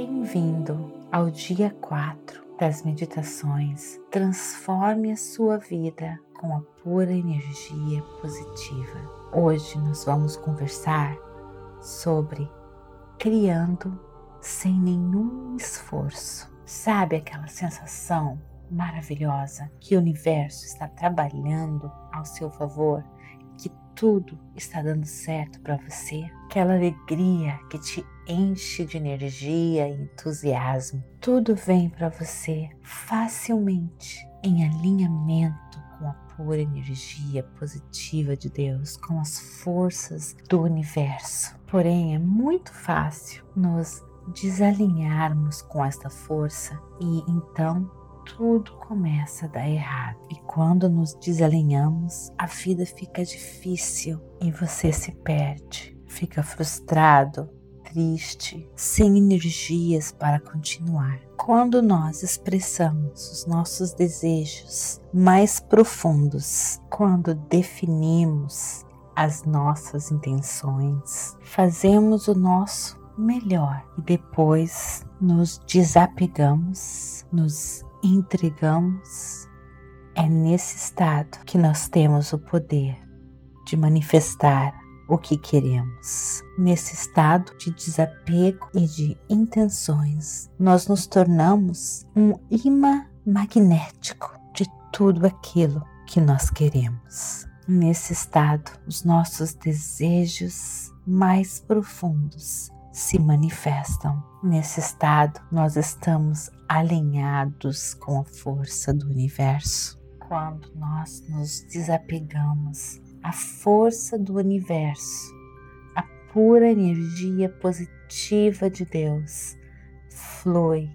Bem-vindo ao dia 4 das meditações. Transforme a sua vida com a pura energia positiva. Hoje nós vamos conversar sobre criando sem nenhum esforço. Sabe aquela sensação maravilhosa que o universo está trabalhando ao seu favor, tudo está dando certo para você? Aquela alegria que te enche de energia e entusiasmo. Tudo vem para você facilmente em alinhamento com a pura energia positiva de Deus, com as forças do universo. Porém, é muito fácil nos desalinharmos com esta força e então tudo começa a dar errado. E quando nos desalinhamos, a vida fica difícil e você se perde, fica frustrado, triste, sem energias para continuar. Quando nós expressamos os nossos desejos mais profundos, quando definimos as nossas intenções, fazemos o nosso melhor e depois nos desapegamos, nos entregamos, é nesse estado que nós temos o poder de manifestar o que queremos. Nesse estado de desapego e de intenções, nós nos tornamos um imã magnético de tudo aquilo que nós queremos. Nesse estado, os nossos desejos mais profundos se manifestam. Nesse estado, nós estamos alinhados com a força do universo. Quando nós nos desapegamos a força do universo, a pura energia positiva de Deus flui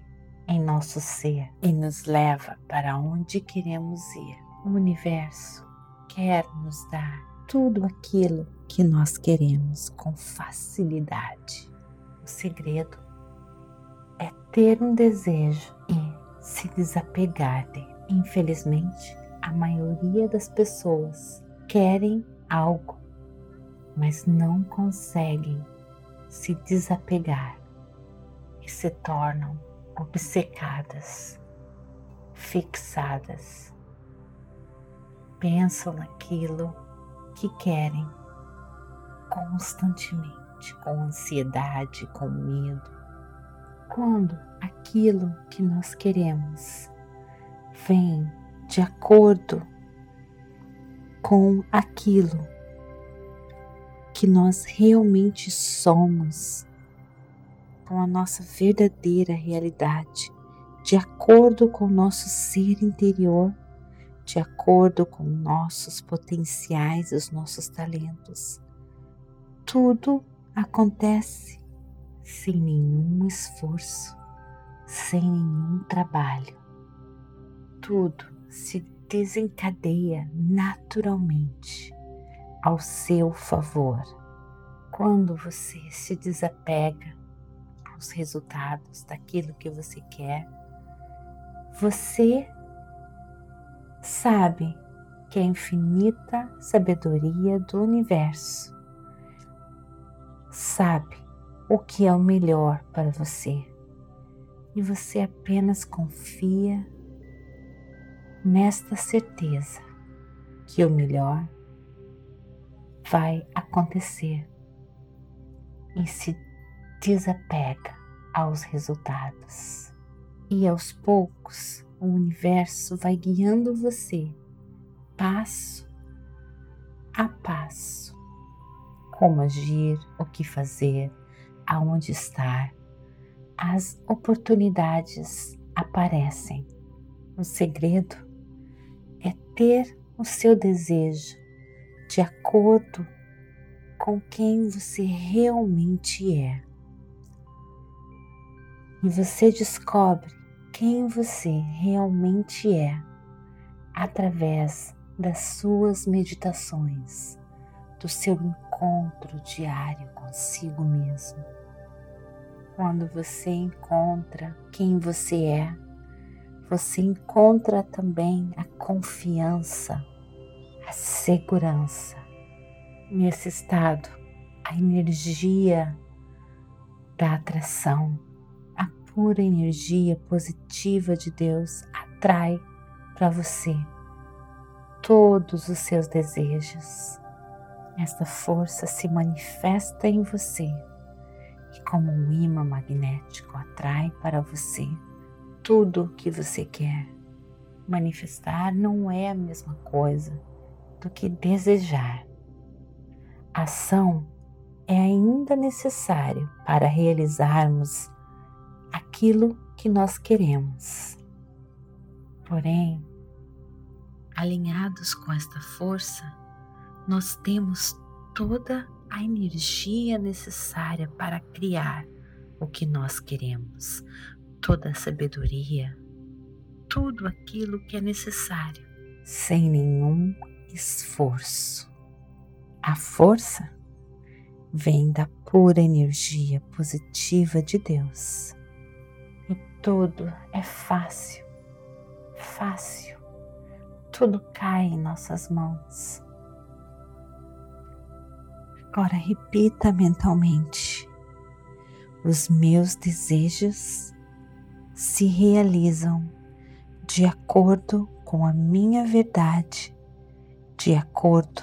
em nosso ser e nos leva para onde queremos ir. O universo quer nos dar tudo aquilo que nós queremos com facilidade. O segredo é ter um desejo e se desapegar dele. Infelizmente, a maioria das pessoas querem algo, mas não conseguem se desapegar e se tornam obcecadas, fixadas. Pensam naquilo que querem constantemente, com ansiedade, com medo. Quando aquilo que nós queremos vem de acordo com aquilo que nós realmente somos, com a nossa verdadeira realidade, de acordo com o nosso ser interior, de acordo com nossos potenciais, os nossos talentos. Tudo acontece sem nenhum esforço, sem nenhum trabalho. Tudo se desencadeia naturalmente ao seu favor. Quando você se desapega aos resultados daquilo que você quer, você sabe que a infinita sabedoria do universo sabe o que é o melhor para você e você apenas confia nesta certeza que o melhor vai acontecer e se desapega aos resultados. E aos poucos o universo vai guiando você passo a passo. Como agir, o que fazer, aonde estar. As oportunidades aparecem. O segredo é ter o seu desejo de acordo com quem você realmente é. E você descobre quem você realmente é através das suas meditações, do seu encontro diário consigo mesmo. Quando você encontra quem você é, você encontra também a confiança, a segurança. Nesse estado, a energia da atração, a pura energia positiva de Deus atrai para você todos os seus desejos. Esta força se manifesta em você como um imã magnético, atrai para você tudo o que você quer. Manifestar não é a mesma coisa do que desejar. Ação é ainda necessário para realizarmos aquilo que nós queremos. Porém, alinhados com esta força, nós temos toda a energia necessária para criar o que nós queremos, toda a sabedoria, tudo aquilo que é necessário, sem nenhum esforço. A força vem da pura energia positiva de Deus. E tudo é fácil, fácil. Tudo cai em nossas mãos. Agora repita mentalmente: os meus desejos se realizam de acordo com a minha verdade, de acordo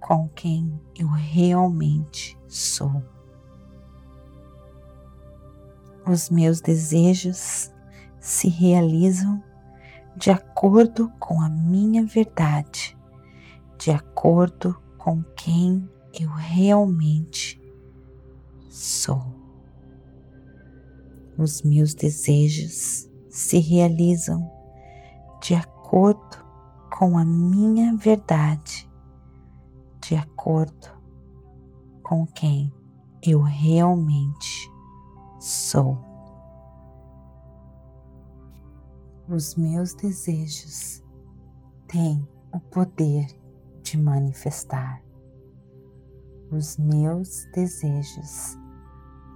com quem eu realmente sou. Os meus desejos se realizam de acordo com a minha verdade, de acordo com quem eu realmente sou. Os meus desejos se realizam de acordo com a minha verdade, de acordo com quem eu realmente sou. Os meus desejos têm o poder de manifestar. Os meus desejos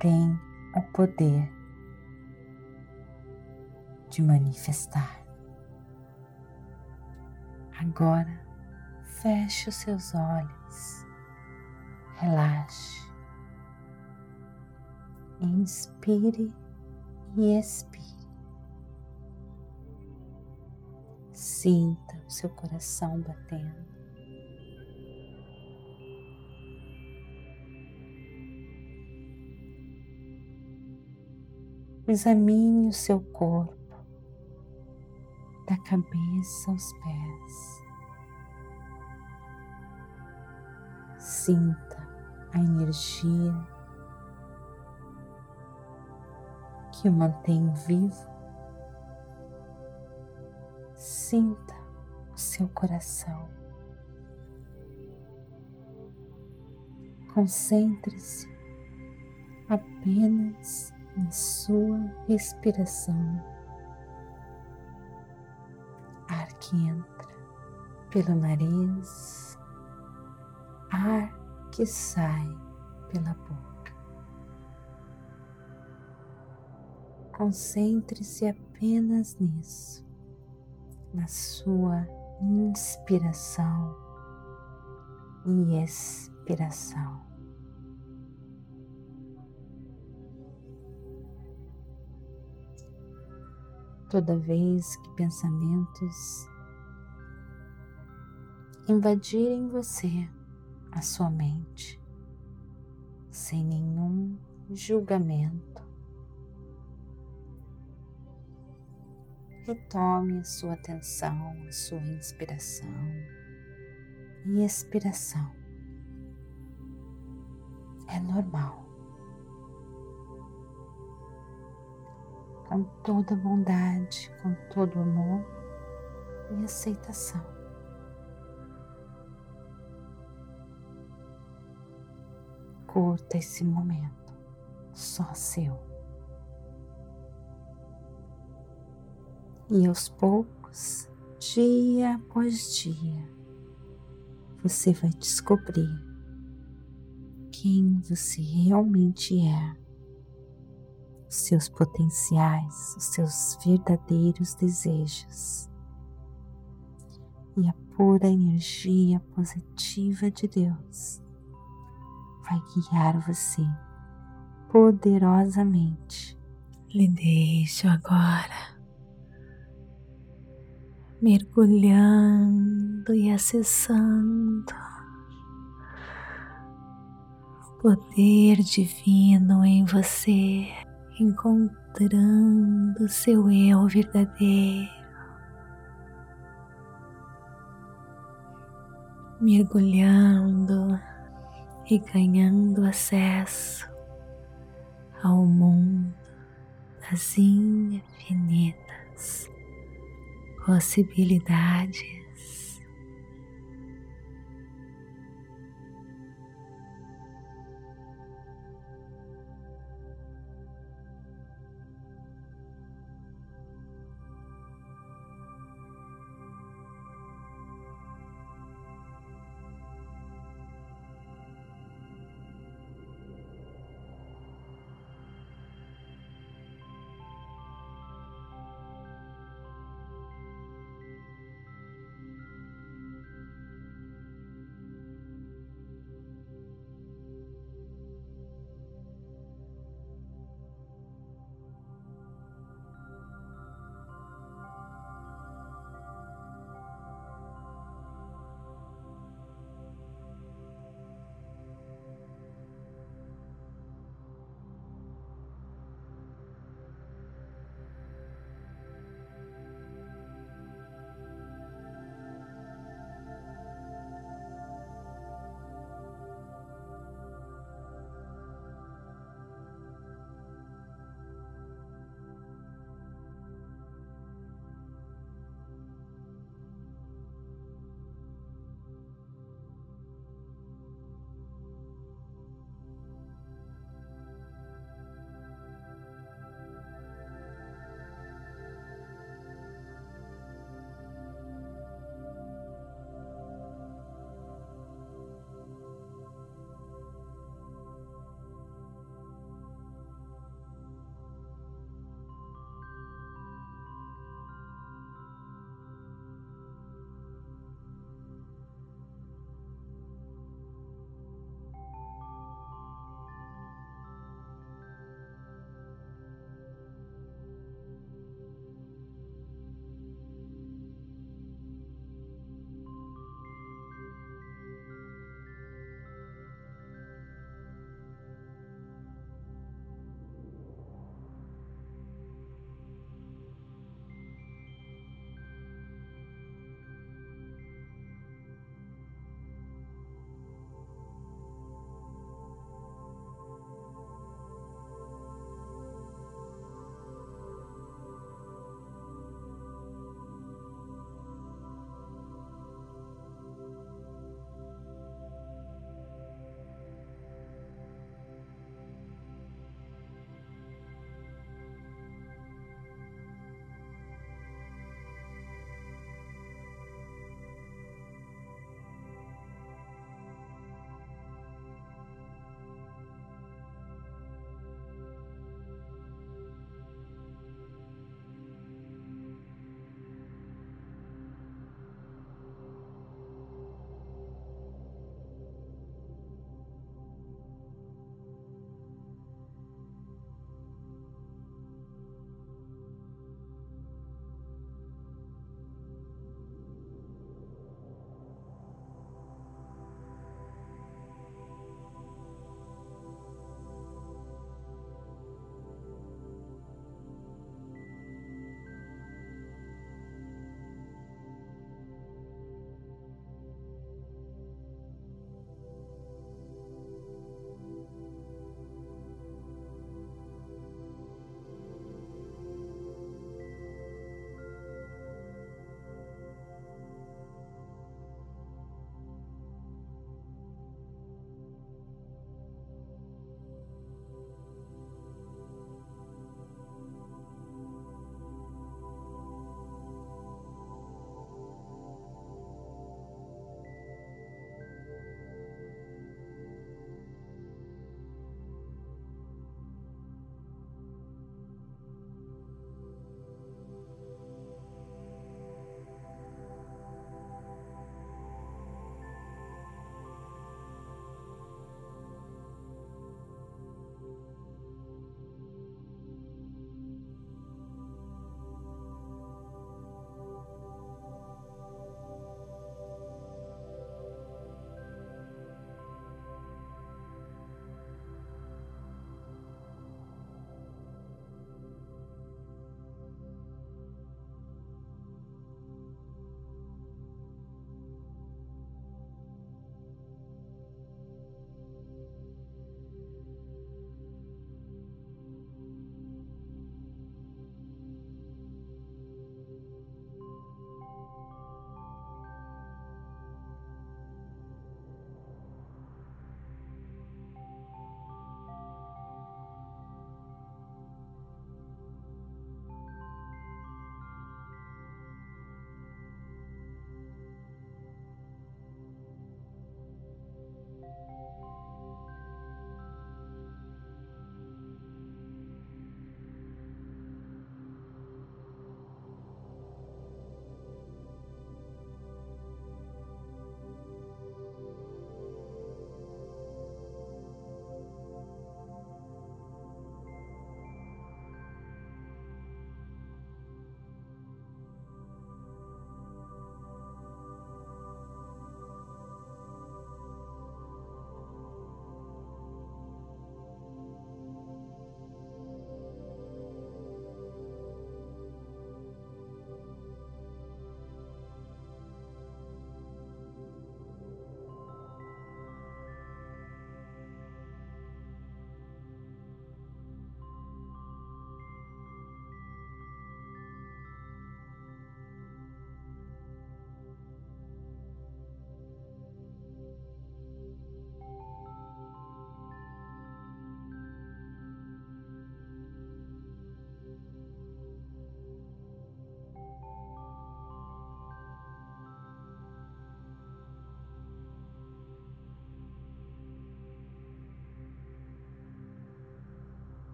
têm o poder de manifestar. Agora Feche os seus olhos, relaxe, inspire e expire. Sinta o seu coração batendo. Examine o seu corpo, da cabeça aos pés. Sinta a energia que o mantém vivo. Sinta o seu coração. Concentre-se apenas em sua respiração. Ar que entra pelo nariz ar que sai pela boca. Concentre-se apenas nisso, na sua inspiração e expiração. Toda vez que pensamentos invadirem você, a sua mente sem nenhum julgamento. Retome a sua atenção, a sua inspiração e expiração. É normal. Com toda bondade, com todo amor e aceitação. Curta esse momento, só seu. E aos poucos, dia após dia, você vai descobrir quem você realmente é, seus potenciais, os seus verdadeiros desejos. E a pura energia positiva de Deus vai guiar você poderosamente. Lhe deixo agora mergulhando e acessando o poder divino em você, encontrando seu eu verdadeiro. Mergulhando e ganhando acesso ao mundo das infinitas possibilidades.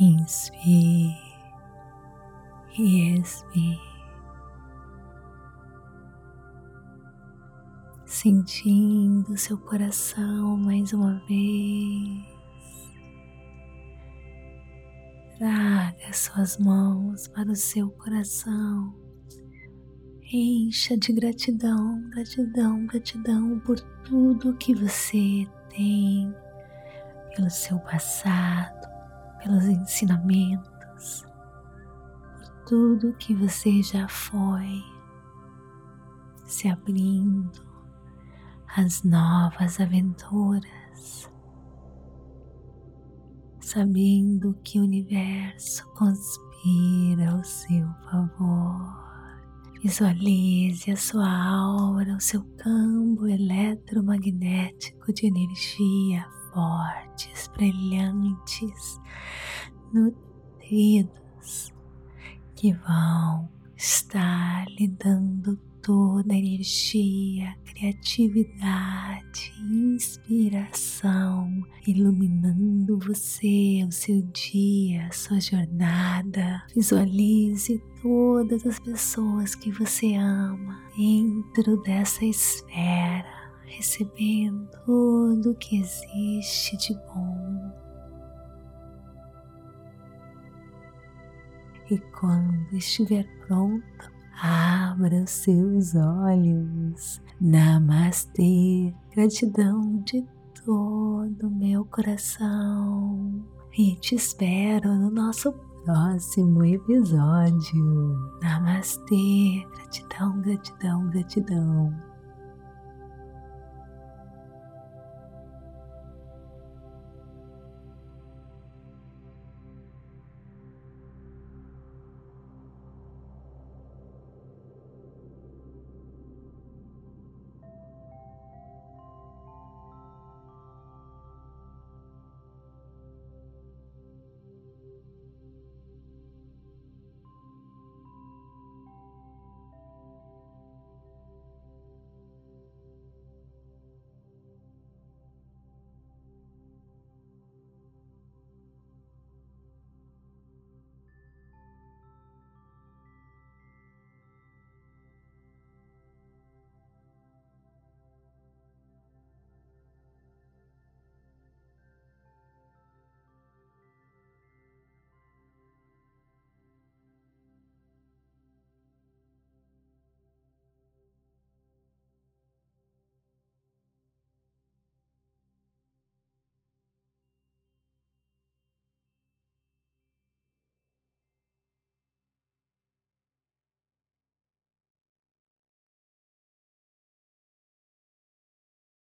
Inspire e expire. Sentindo seu coração mais uma vez. Traga suas mãos para o seu coração. Encha de gratidão, gratidão, gratidão por tudo que você tem, pelo seu passado, pelos ensinamentos, por tudo que você já foi, se abrindo às novas aventuras, sabendo que o universo conspira ao seu favor. Visualize a sua aura, o seu campo eletromagnético de energia fortes, brilhantes, nutridos, que vão estar lhe dando toda a energia, criatividade, inspiração, iluminando você, o seu dia, a sua jornada. Visualize todas as pessoas que você ama dentro dessa esfera recebendo tudo que existe de bom. E quando estiver pronto, abra os seus olhos. Namastê, gratidão de todo o meu coração. E te espero no nosso próximo episódio. Namastê, gratidão, gratidão, gratidão.